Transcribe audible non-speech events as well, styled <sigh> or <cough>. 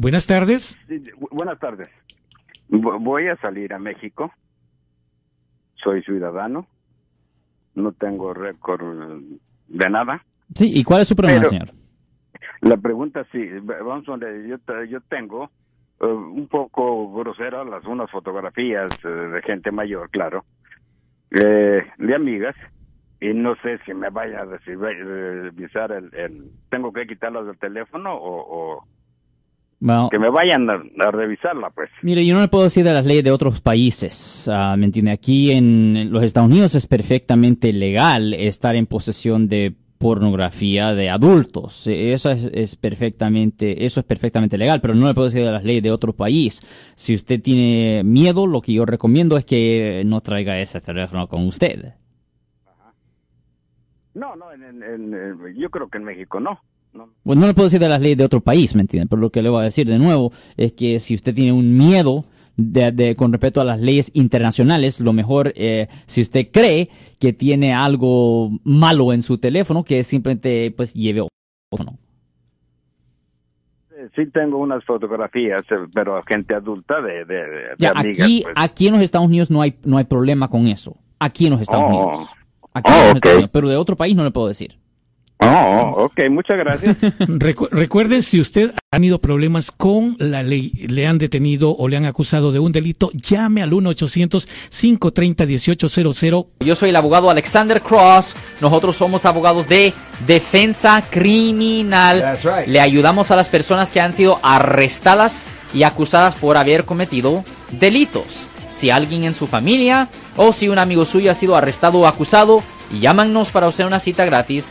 Buenas tardes. buenas tardes. Voy a salir a México. Soy ciudadano. No tengo récord de nada. Sí, ¿y cuál es su problema, señor? La pregunta sí, vamos a ver, yo, yo tengo eh, un poco grosera las unas fotografías eh, de gente mayor, claro, eh, de amigas, y no sé si me vaya a revisar el, el, tengo que quitarlas del teléfono o, que me vayan a, revisarla, pues. Mire, yo no le puedo decir de las leyes de otros países, uh, ¿me entiende? Aquí en los Estados Unidos es perfectamente legal estar en posesión de pornografía de adultos. Eso es, perfectamente, eso es perfectamente legal, pero no le puedo decir de las leyes de otro país. Si usted tiene miedo, lo que yo recomiendo es que no traiga ese teléfono con usted. No, no, yo creo que en México no. No. Bueno, no le puedo decir de las leyes de otro país, ¿me entiende? Pero lo que le voy a decir de nuevo es que si usted tiene un miedo de, con respecto a las leyes internacionales, lo mejor, eh, si usted cree que tiene algo malo en su teléfono, que simplemente pues lleve otro. Sí tengo unas fotografías, eh, pero gente adulta de, de, Aquí, pues. aquí en los Estados Unidos no hay, no hay problema con eso. Aquí en los Estados oh. Unidos. Aquí en los Estados Unidos, pero de otro país no le puedo decir. Oh, ok, muchas gracias. <laughs> recuerden, si usted ha tenido problemas con la ley, le han detenido o le han acusado de un delito, llame al 1-800-530-1800. Yo soy el abogado Alexander Cross. Nosotros somos abogados de defensa criminal. Le ayudamos a las personas que han sido arrestadas y acusadas por haber cometido delitos. Si alguien en su familia o si un amigo suyo ha sido arrestado o acusado, llámanos para hacer una cita gratis